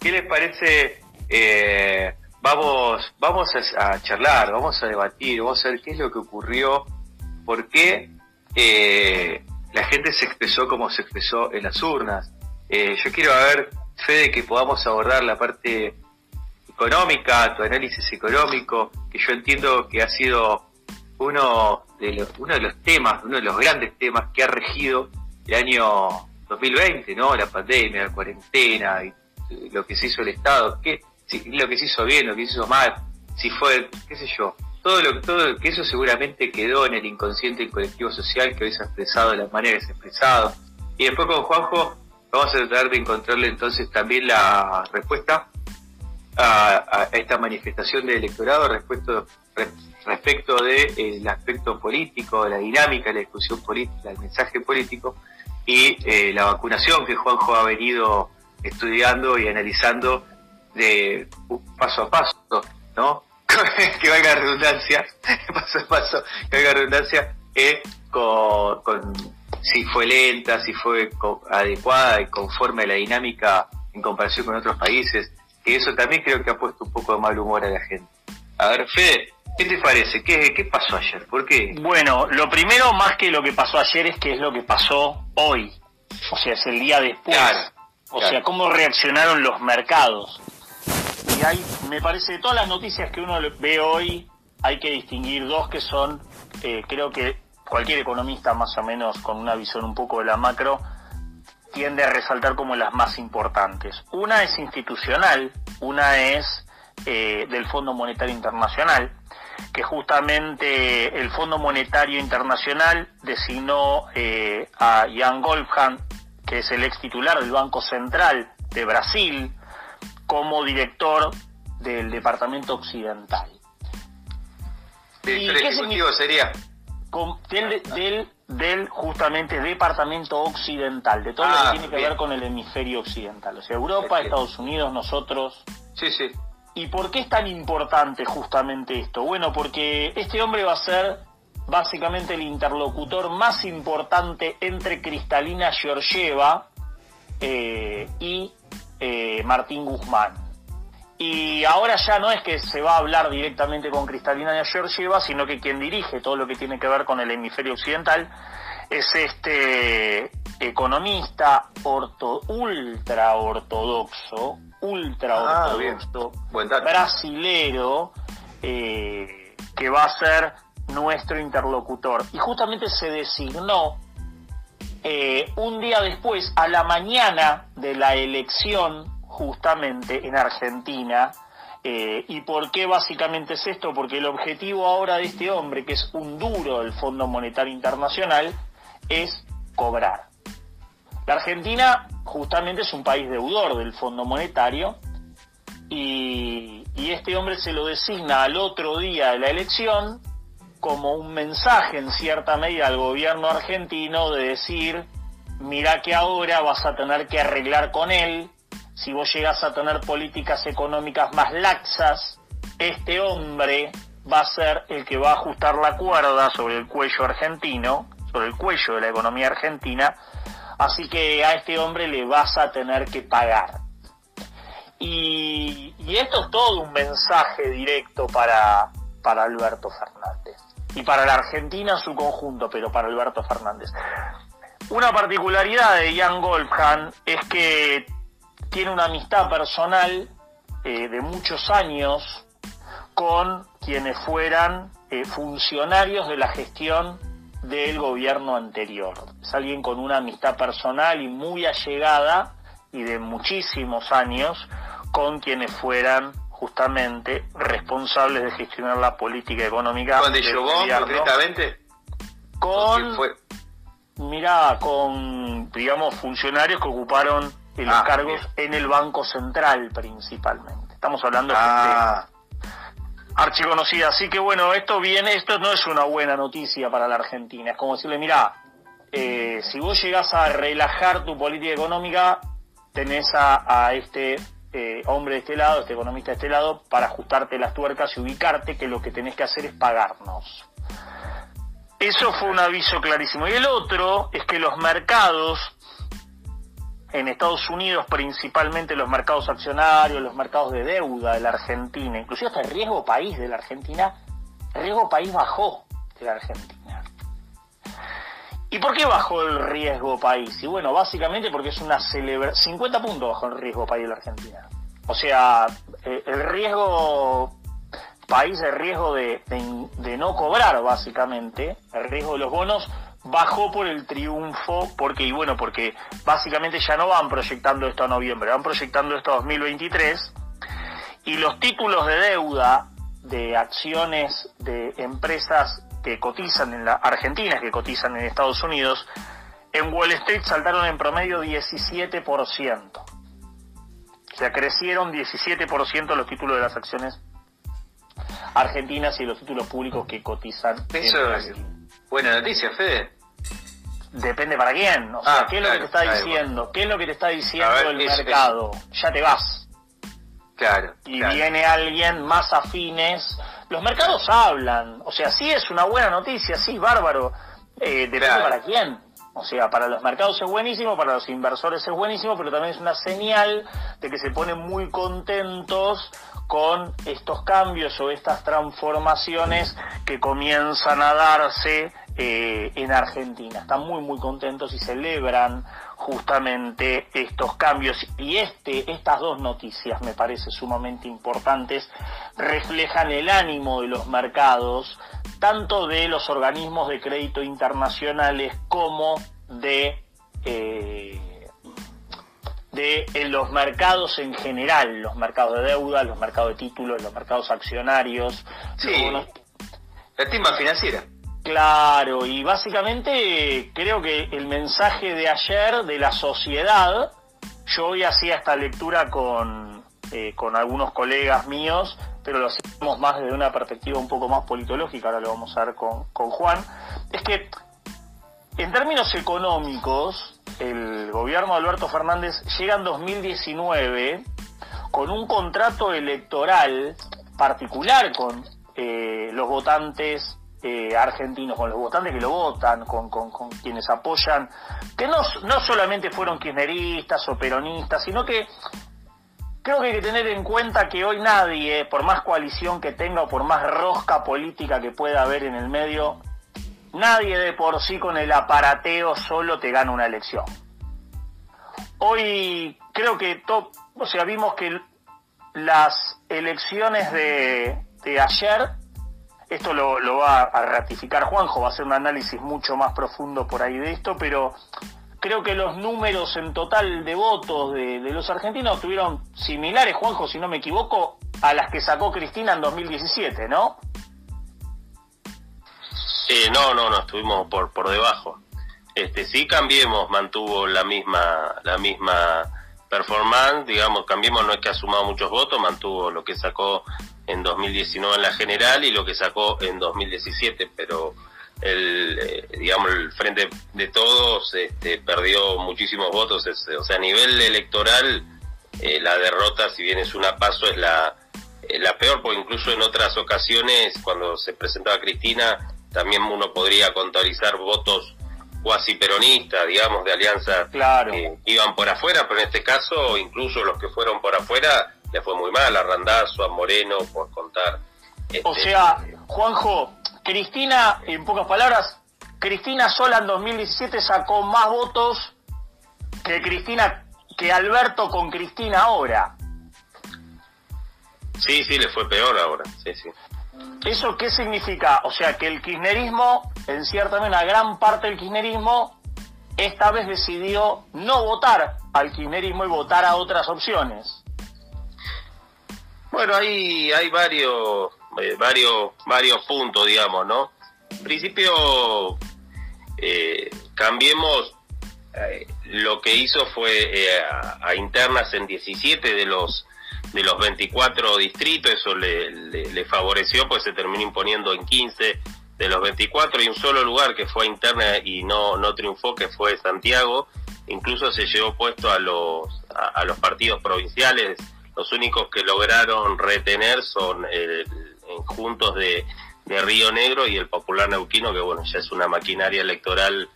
¿qué les parece? Eh, vamos, vamos a, charlar, vamos a debatir, vamos a ver qué es lo que ocurrió, por qué eh, la gente se expresó como se expresó en las urnas. Eh, yo quiero ver, Fede, que podamos abordar la parte económica, tu análisis económico, que yo entiendo que ha sido uno de los, uno de los temas, uno de los grandes temas que ha regido el año 2020, ¿no? La pandemia, la cuarentena, y lo que se hizo el Estado, qué, lo que se hizo bien, lo que se hizo mal, si fue, qué sé yo, todo lo todo que eso seguramente quedó en el inconsciente colectivo social que hoy se ha expresado de la manera que se ha expresado. Y después con Juanjo vamos a tratar de encontrarle entonces también la respuesta a, esta manifestación del electorado respecto, respecto del de, aspecto político, la dinámica, la discusión política, el mensaje político y eh, la vacunación que Juanjo ha venido estudiando y analizando de paso a paso, ¿no? que valga redundancia, paso a paso, que valga redundancia, eh, con, si fue lenta, si fue adecuada y conforme a la dinámica en comparación con otros países, que eso también creo que ha puesto un poco de mal humor a la gente. A ver, Fede, ¿qué te parece? ¿Qué, qué pasó ayer? ¿Por qué? Bueno, lo primero más que lo que pasó ayer es que es lo que pasó hoy, o sea, es el día después. o sea, cómo reaccionaron los mercados. Y hay, me parece, de todas las noticias que uno ve hoy, hay que distinguir dos que son, eh, creo que cualquier economista más o menos con una visión un poco de la macro, tiende a resaltar como las más importantes. Una es institucional, una es eh, del Fondo Monetario Internacional, que justamente el Fondo Monetario Internacional designó eh, a Jan Goldhand, que es el ex titular del Banco Central de Brasil, como director del Departamento Occidental. ¿Director ejecutivo sería? del, del, justamente Departamento Occidental, de todo lo que ah, tiene que ver con el hemisferio occidental. O sea, Europa, Estados Unidos, nosotros. Sí, sí. ¿Y por qué es tan importante justamente esto? Bueno, porque este hombre va a ser básicamente el interlocutor más importante entre Cristalina Georgieva eh, y eh, Martín Guzmán. Y ahora ya no es que se va a hablar directamente con Cristalina Georgieva, sino que quien dirige todo lo que tiene que ver con el hemisferio occidental es este economista orto, ultra ortodoxo, ultra ah, ortodoxo, brasilero, eh, que va a ser nuestro interlocutor. Y justamente se designó eh, un día después, a la mañana de la elección justamente en Argentina. Eh, ¿Y por qué básicamente es esto? Porque el objetivo ahora de este hombre, que es un duro del Fondo Monetario Internacional, es cobrar. La Argentina justamente es un país deudor del Fondo Monetario y, este hombre se lo designa al otro día de la elección como un mensaje en cierta medida al gobierno argentino de decir, mira que ahora vas a tener que arreglar con él. Si vos llegas a tener políticas económicas más laxas, este hombre va a ser el que va a ajustar la cuerda sobre el cuello argentino, sobre el cuello de la economía argentina, así que a este hombre le vas a tener que pagar. Y, esto es todo un mensaje directo para, para Alberto Fernández y para la Argentina en su conjunto, pero para Alberto Fernández. Una particularidad de Jan Goldhan es que tiene una amistad personal eh, de muchos años con quienes fueran eh, funcionarios de la gestión del gobierno anterior. Es alguien con una amistad personal y muy allegada y de muchísimos años con quienes fueran justamente responsables de gestionar la política económica. ¿Con De concretamente? Con, mira, con, digamos, funcionarios que ocuparon los ah, cargos en el Banco Central principalmente. Estamos hablando de ah. Archiconocida. Así que bueno, esto viene, esto no es una buena noticia para la Argentina. Es como decirle, mira, eh, si vos llegás a relajar tu política económica, tenés a, este eh, hombre de este lado, este economista de este lado, para ajustarte las tuercas y ubicarte que lo que tenés que hacer es pagarnos. Eso fue un aviso clarísimo. Y el otro es que los mercados en Estados Unidos principalmente los mercados accionarios, los mercados de deuda de la Argentina, inclusive hasta el riesgo país de la Argentina, el riesgo país bajó de la Argentina. ¿Y por qué bajó el riesgo país? Y bueno, básicamente porque es una celebración, 50 puntos bajó el riesgo país de la Argentina. O sea, eh, el riesgo país, el riesgo de, de no cobrar básicamente, el riesgo de los bonos bajó por el triunfo, porque, y bueno, porque básicamente ya no van proyectando esto a noviembre, van proyectando esto a 2023, y los títulos de deuda de acciones de empresas que cotizan en la Argentina, que cotizan en Estados Unidos, en Wall Street saltaron en promedio 17%. O sea, crecieron 17% los títulos de las acciones argentinas y los títulos públicos que cotizan. Eso es buena noticia, Fede. Depende para quién. O sea, ah, ¿qué es lo que te está diciendo? ¿Qué es lo que te está diciendo el mercado? Ya te vas. Claro. Y viene alguien más afines. Los mercados hablan. O sea, sí es una buena noticia, sí, bárbaro. Eh, depende para quién. O sea, para los mercados es buenísimo, para los inversores es buenísimo, pero también es una señal de que se ponen muy contentos con estos cambios o estas transformaciones que comienzan a darse eh, en Argentina. Están muy muy contentos y celebran justamente estos cambios y este estas dos noticias me parece sumamente importantes reflejan el ánimo de los mercados tanto de los organismos de crédito internacionales como de eh, de los mercados en general, los mercados de deuda, los mercados de títulos, los mercados accionarios. Sí, la estima financiera. Claro, y básicamente creo que el mensaje de ayer de la sociedad, yo hoy hacía esta lectura con, eh, con algunos colegas míos, pero lo hacemos más desde una perspectiva un poco más politológica, ahora lo vamos a ver con, con Juan, es que en términos económicos, el gobierno de Alberto Fernández llega en 2019 con un contrato electoral particular con eh, los votantes eh, argentinos, con los votantes que lo votan, con, quienes apoyan, que no, no solamente fueron kirchneristas o peronistas, sino que creo que hay que tener en cuenta que hoy nadie, por más coalición que tenga o por más rosca política que pueda haber en el medio, nadie de por sí con el aparateo solo te gana una elección. Hoy creo que, o sea, vimos que las elecciones de ayer esto lo, va a ratificar Juanjo, va a hacer un análisis mucho más profundo por ahí de esto, pero creo que los números en total de votos de, los argentinos tuvieron similares, Juanjo, si no me equivoco, a las que sacó Cristina en 2017, ¿no? Eh, no, no, no, estuvimos por, por debajo. Este, sí, Cambiemos mantuvo la misma, la misma performance, digamos, Cambiemos no es que ha sumado muchos votos, mantuvo lo que sacó en 2019 en la general y lo que sacó en 2017, pero el, eh, digamos, el Frente de Todos este, perdió muchísimos votos, o sea, a nivel electoral, eh, la derrota, si bien es una paso, es la, eh, la peor, porque incluso en otras ocasiones, cuando se presentaba Cristina, también uno podría contabilizar votos cuasi peronistas, digamos, de alianza claro. iban por afuera, pero en este caso, incluso los que fueron por afuera, le fue muy mal a Randazo, a Moreno, por contar. o este, sea, Juanjo, Cristina, en pocas palabras, Cristina sola en 2017 sacó más votos que Cristina, que Alberto con Cristina ahora. Sí, sí, le fue peor ahora, sí, sí. ¿Eso qué significa? O sea, que el kirchnerismo, en cierta manera, una gran parte del kirchnerismo, esta vez decidió no votar al kirchnerismo y votar a otras opciones. Bueno, hay, hay varios, eh, varios, varios puntos, digamos, ¿no? En principio, eh, cambiemos, eh, lo que hizo fue a, internas en 17 de los de los 24 distritos, eso le, le, favoreció, pues se terminó imponiendo en 15 de los 24 y un solo lugar que fue a interna y no, no triunfó, que fue Santiago, incluso se llevó puesto a los, a los partidos provinciales los únicos que lograron retener son el, Juntos de, Río Negro y el Popular Neuquino, que bueno, ya es una maquinaria electoral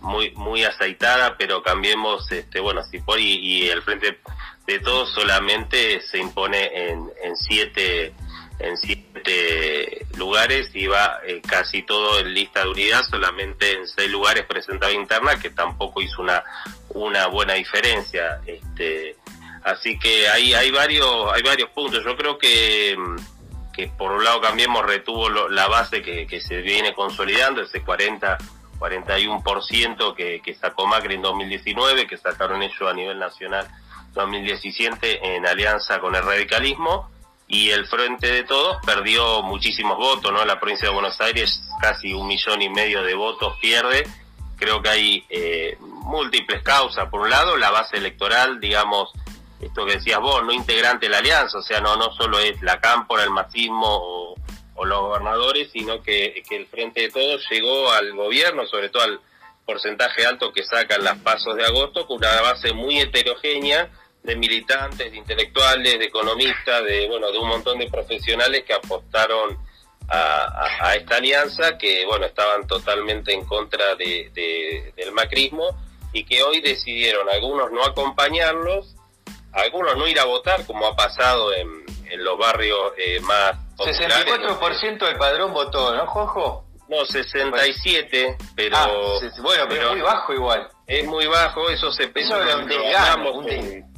muy muy aceitada, pero cambiemos, este bueno, si por y, el Frente de Todos solamente se impone en, en siete en siete lugares y va eh, casi todo en lista de unidad, solamente en seis lugares presentaba interna, que tampoco hizo una, una buena diferencia. Este, así que hay, hay, varios, hay varios puntos. Yo creo que, que por un lado Cambiemos retuvo la base que, que se viene consolidando, ese 40 41% que, que sacó Macri en 2019, que sacaron ellos a nivel nacional 2017 en alianza con el radicalismo y el Frente de Todos perdió muchísimos votos, ¿no? La provincia de Buenos Aires casi un millón y medio de votos pierde. Creo que hay eh, múltiples causas. Por un lado, la base electoral, digamos, esto que decías vos, no integrante la alianza, o sea, no, no solo es la cámpora, el marxismo o, los gobernadores, sino que, que el Frente de Todos llegó al gobierno, sobre todo al porcentaje alto que sacan las pasos de agosto, con una base muy heterogénea de militantes, de intelectuales, de economistas, de bueno, de un montón de profesionales que apostaron a, esta alianza, que bueno, estaban totalmente en contra de, del macrismo y que hoy decidieron algunos no acompañarlos, algunos no ir a votar, como ha pasado en, en los barrios eh, más populares. 64% del padrón votó, ¿no, Jojo? No, 67, pero... Ah, bueno, pero, es muy bajo igual. Es muy bajo, eso se... Eso, eso un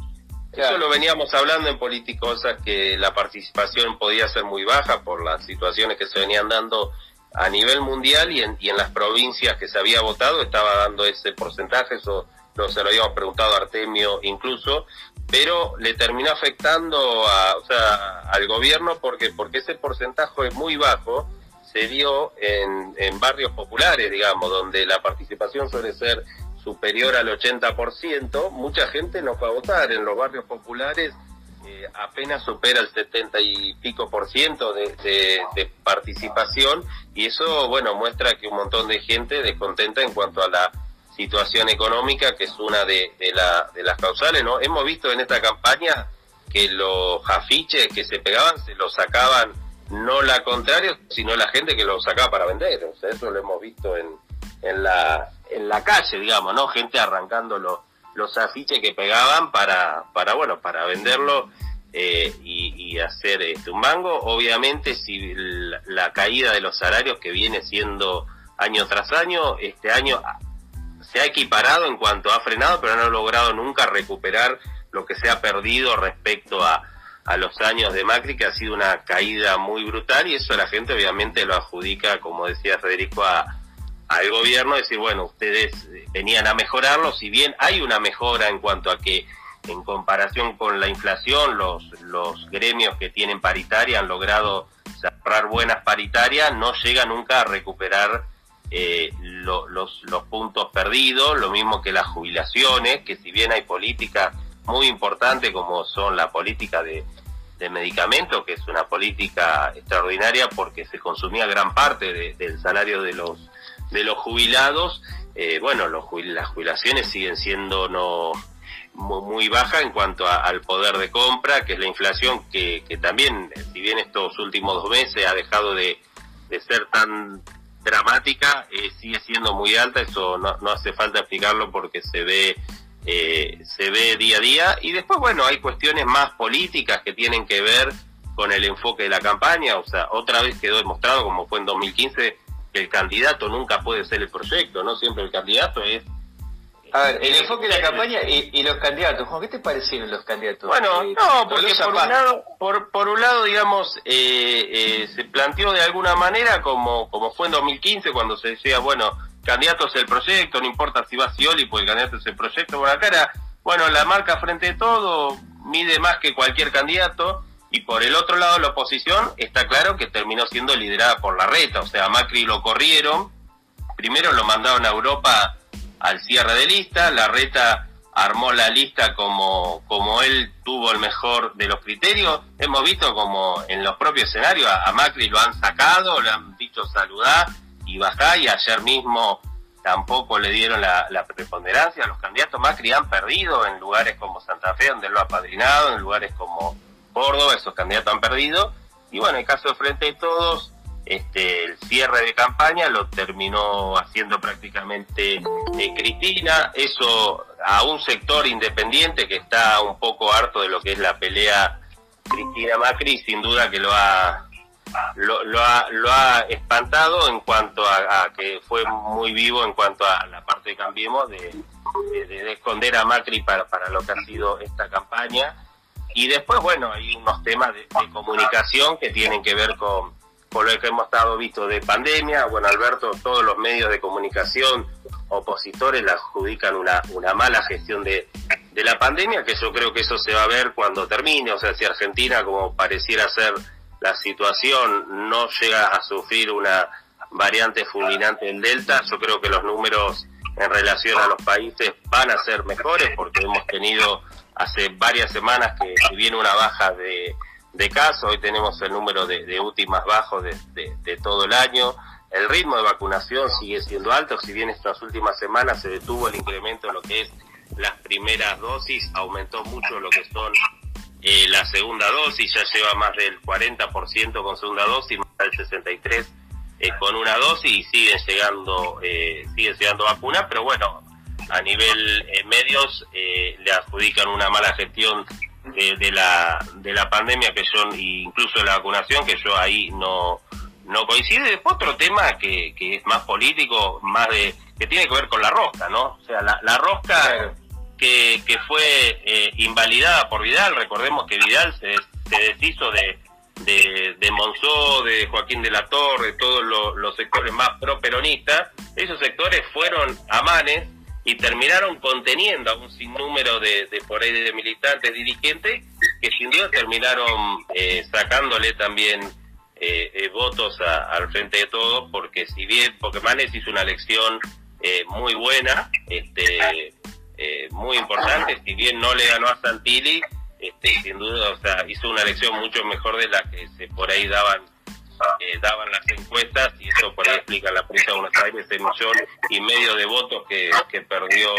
eso lo veníamos hablando en Politicosas, que la participación podía ser muy baja por las situaciones que se venían dando a nivel mundial y en, y en las provincias que se había votado estaba dando ese porcentaje, eso no se lo habíamos preguntado a Artemio incluso, pero le terminó afectando a, o sea, al gobierno porque, porque ese porcentaje es muy bajo, se dio en, en barrios populares, digamos, donde la participación suele ser superior al 80%, mucha gente no va a votar. En los barrios populares eh, apenas supera el 70 y pico por ciento de, participación y eso, bueno, muestra que un montón de gente descontenta en cuanto a la situación económica, que es una de, la, de las causales, ¿no? Hemos visto en esta campaña que los afiches que se pegaban se los sacaban no la contraria, sino la gente que los sacaba para vender. O sea, eso lo hemos visto en, en la en la calle, digamos, ¿no? Gente arrancando los, los afiches que pegaban para, para bueno, para venderlo eh, y, hacer este, un mango. Obviamente, si la, caída de los salarios que viene siendo año tras año, este año se ha equiparado en cuanto ha frenado, pero no ha logrado nunca recuperar lo que se ha perdido respecto a, a los años de Macri, que ha sido una caída muy brutal y eso la gente obviamente lo adjudica, como decía Federico, a, al gobierno decir, bueno, ustedes venían a mejorarlo, si bien hay una mejora en cuanto a que en comparación con la inflación, los, los gremios que tienen paritaria han logrado cerrar buenas paritarias, no llega nunca a recuperar eh, los, puntos perdidos, lo mismo que las jubilaciones, que si bien hay políticas muy importantes como son la política de, medicamentos, que es una política extraordinaria porque se consumía gran parte del salario de los de los jubilados, eh, bueno, las jubilaciones siguen siendo no muy, bajas en cuanto al poder de compra, que es la inflación que, también, si bien estos últimos dos meses ha dejado de, de ser tan dramática, eh, sigue siendo muy alta, eso no, no hace falta explicarlo porque se ve eh, se ve día a día y después bueno hay cuestiones más políticas que tienen que ver con el enfoque de la campaña o sea otra vez quedó demostrado como fue en 2015 el candidato nunca puede ser el proyecto, ¿no? Siempre el candidato es... A ver, el enfoque de la campaña y, los candidatos, ¿qué te parecieron los candidatos? Bueno, eh, no, porque por un, lado, por, por un lado, digamos, eh, eh, se planteó de alguna manera como, como fue en 2015 cuando se decía, bueno, candidato es el proyecto, no importa si va Scioli, pues el candidato es el proyecto. Bueno, acá era, bueno, la marca frente a todo mide más que cualquier candidato y por el otro lado, la oposición está claro que terminó siendo liderada por la reta, o sea, Macri lo corrieron, primero lo mandaron a Europa al cierre de lista, la reta armó la lista como, como él tuvo el mejor de los criterios. Hemos visto como en los propios escenarios a, Macri lo han sacado, le han dicho saludar y bajar y ayer mismo tampoco le dieron la, la, preponderancia. Los candidatos Macri han perdido en lugares como Santa Fe, donde lo ha padrinado, en lugares como Córdoba, esos candidatos han perdido. Y bueno, en el caso de Frente de Todos, este, el cierre de campaña lo terminó haciendo prácticamente eh, Cristina, eso a un sector independiente que está un poco harto de lo que es la pelea Cristina Macri, sin duda que lo ha lo, ha, lo ha espantado en cuanto a, que fue muy vivo en cuanto a la parte de Cambiemos de, de, esconder a Macri para, para lo que ha sido esta campaña. Y después, bueno, hay unos temas de comunicación que tienen que ver con, por lo que hemos estado visto de pandemia. Bueno, Alberto, todos los medios de comunicación opositores le adjudican una, mala gestión de, de la pandemia, que yo creo que eso se va a ver cuando termine. O sea, si Argentina, como pareciera ser la situación, no llega a sufrir una variante fulminante en Delta, yo creo que los números en relación a los países van a ser mejores porque hemos tenido hace varias semanas que, viene una baja de de casos, hoy tenemos el número de, de UTI más bajo de, de, todo el año, el ritmo de vacunación sigue siendo alto, si bien estas últimas semanas se detuvo el incremento en lo que es las primeras dosis, aumentó mucho lo que son eh, la segunda dosis, ya lleva más del 40% con segunda dosis, más del 63% eh, con una dosis y siguen llegando, eh, siguen llegando vacunas, pero bueno, a nivel eh, medios le adjudican una mala gestión de, la, de la pandemia que son incluso de la vacunación que yo ahí no no coincide después otro tema que, que es más político más de que tiene que ver con la rosca no o sea la, la rosca que, que fue eh, invalidada por Vidal. Recordemos que Vidal se, se deshizo de de, de Monzó, de Joaquín de la Torre, todos los, los sectores más pro peronistas, esos sectores fueron a Manes y terminaron conteniendo a un sinnúmero de, de por ahí de militantes, dirigentes, que sin duda terminaron eh, sacándole también eh, eh, votos al frente de todos, porque si bien, porque Manes hizo una elección muy buena, este, muy importante, si bien no le ganó a Santilli, este, sin duda, o sea, hizo una elección mucho mejor de la que se por ahí daban eh, daban las encuestas y eso por ahí explica la prensa de Buenos Aires el millón y medio de votos que, que perdió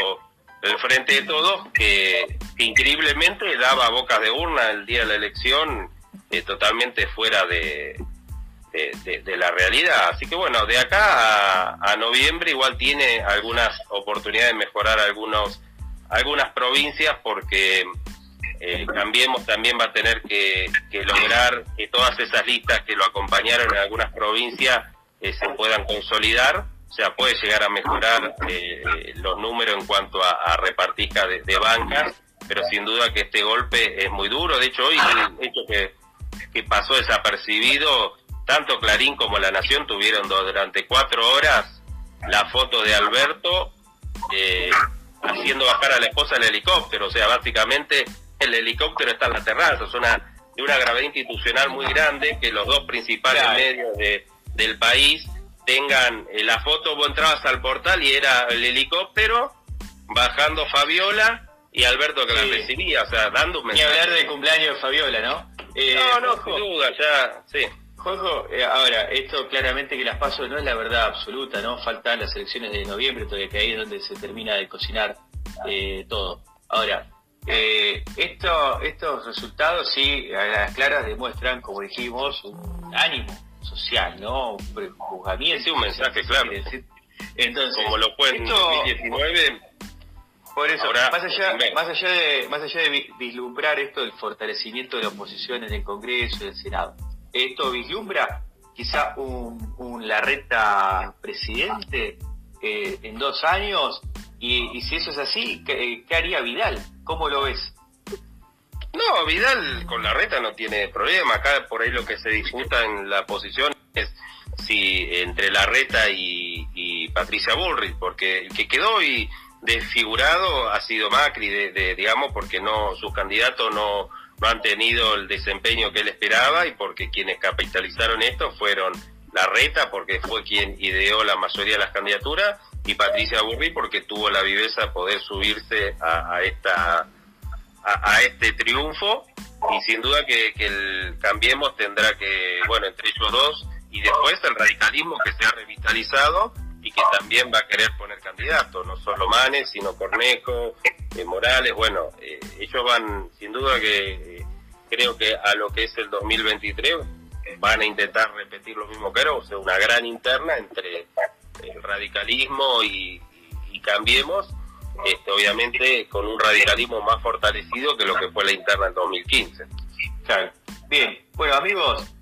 el frente de todos que, increíblemente daba bocas de urna el día de la elección eh, totalmente fuera de, de, la realidad. Así que bueno de acá a, a noviembre igual tiene algunas oportunidades de mejorar algunos algunas provincias porque eh, Cambiemos también va a tener que, lograr que todas esas listas que lo acompañaron en algunas provincias eh, se puedan consolidar, o sea, puede llegar a mejorar eh, los números en cuanto a, a repartija de, bancas, pero sin duda que este golpe es muy duro. De hecho, hoy el hecho que, que pasó desapercibido, tanto Clarín como La Nación tuvieron durante cuatro horas la foto de Alberto eh, haciendo bajar a la esposa del helicóptero, o sea, básicamente el helicóptero está en la terraza, es una de una gravedad institucional muy grande que los dos principales medios de, del país tengan eh, la foto, vos entrabas al portal y era el helicóptero bajando Fabiola y Alberto que la recibía, o sea, dando un mensaje. Ni hablar del cumpleaños de Fabiola, ¿no? Eh, no, no, sin duda, ya, sí. Juanjo, eh, ahora, esto claramente que las paso no es la verdad absoluta, ¿no? Faltan las elecciones de noviembre, todavía que ahí es donde se termina de cocinar todo. Ahora, eh, esto, estos resultados sí, a las claras demuestran, como dijimos, un ánimo social, ¿no? Un prejuzgamiento. Sí, un mensaje claro. Entonces, como lo fue en 2019. Por eso, más allá, más allá de, más allá de vislumbrar esto del fortalecimiento de la oposición en el Congreso y el Senado, esto vislumbra quizá un, un Larreta presidente eh, en dos años y, si eso es así, ¿qué, haría Vidal? ¿Cómo lo ves? No, Vidal con la reta no tiene problema. Acá por ahí lo que se disputa en la posición es si entre la reta y, Patricia Bullrich, porque el que quedó y desfigurado ha sido Macri, de, digamos, porque no sus candidatos no, no han tenido el desempeño que él esperaba y porque quienes capitalizaron esto fueron la reta, porque fue quien ideó la mayoría de las candidaturas, y Patricia Burri porque tuvo la viveza de poder subirse a, esta a, este triunfo y sin duda que, el Cambiemos tendrá que, bueno, entre ellos dos y después el radicalismo que se ha revitalizado y que también va a querer poner candidatos, no solo Manes, sino Cornejo, eh, Morales, bueno, eh, ellos van sin duda que eh, creo que a lo que es el 2023 van a intentar repetir lo mismo que era, o sea, una gran interna entre el radicalismo y, cambiemos, este, obviamente con un radicalismo más fortalecido que lo que fue la interna en 2015. Claro. Bien, bueno amigos,